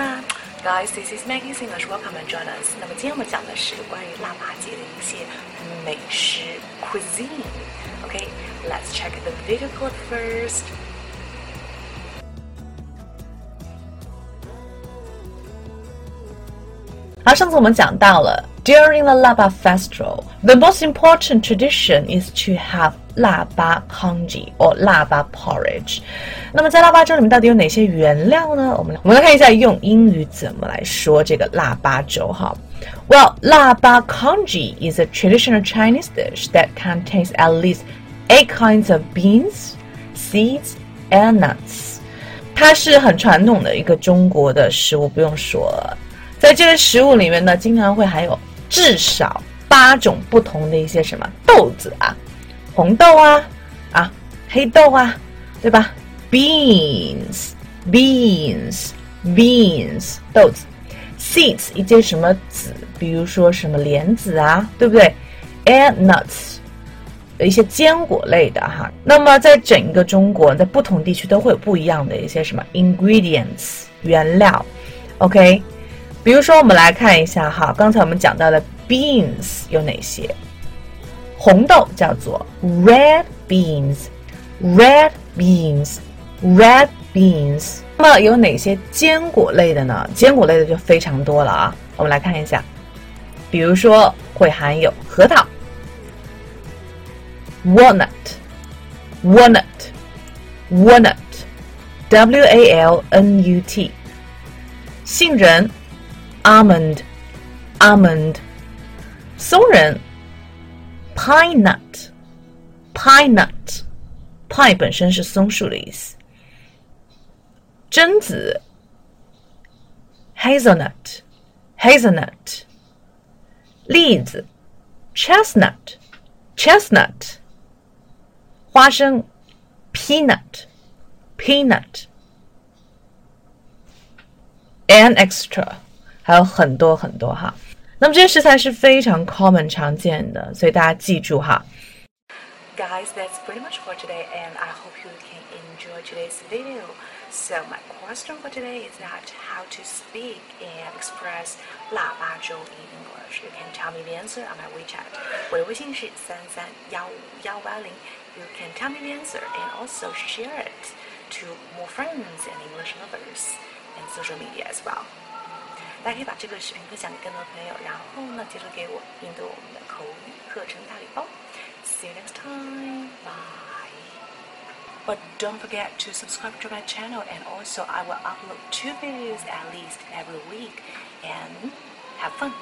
Guys, this is Maggie Singers. Welcome and join us. 那么今天我们讲的是关于腊八节的一些美食 cuisine. Okay, let's check the video clip first. 好，上次我们讲到了 during the Laba festival, the most important tradition is to have 腊八 congee or 腊八 porridge。那么在腊八粥里面到底有哪些原料呢？我们我们来看一下用英语怎么来说这个腊八粥哈。Well, 腊八 congee is a traditional Chinese dish that contains at least eight kinds of beans, seeds, and nuts. 它是很传统的一个中国的食物，不用说了。在这个食物里面呢，经常会含有至少八种不同的一些什么豆子啊，红豆啊，啊，黑豆啊，对吧？Beans，beans，beans，豆子；seeds，一些什么籽，比如说什么莲子啊，对不对？And nuts，一些坚果类的哈。那么在整个中国，在不同地区都会有不一样的一些什么 ingredients 原料，OK。比如说，我们来看一下哈，刚才我们讲到的 beans 有哪些？红豆叫做 red beans，red beans，red beans。那么有哪些坚果类的呢？坚果类的就非常多了啊。我们来看一下，比如说会含有核桃，walnut，walnut，walnut，w a l n u t，杏仁。almond, almond，松仁 ，pine nut，pine nut，pine 本身是松树的意思。榛子，hazelnut，hazelnut，栗子，chestnut，chestnut，花生，peanut，peanut，and extra。还有很多很多哈。 那么这些食材是非常 common 常见的，所以大家记住哈。Guys, that's pretty much for today, and I hope you can enjoy today's video. So my question for today is that how to speak and express 腊八粥 in English. You can tell me the answer on my WeChat. 我的微信是三三幺五幺八零。You can tell me the answer and also share it to more friends and English lovers and social media as well. 大家可以把这个视频分享给更多朋友，然后呢，接着给我赢得我们的口语课程大礼包。See you next time. Bye. But don't forget to subscribe to my channel, and also I will upload two videos at least every week. And have fun.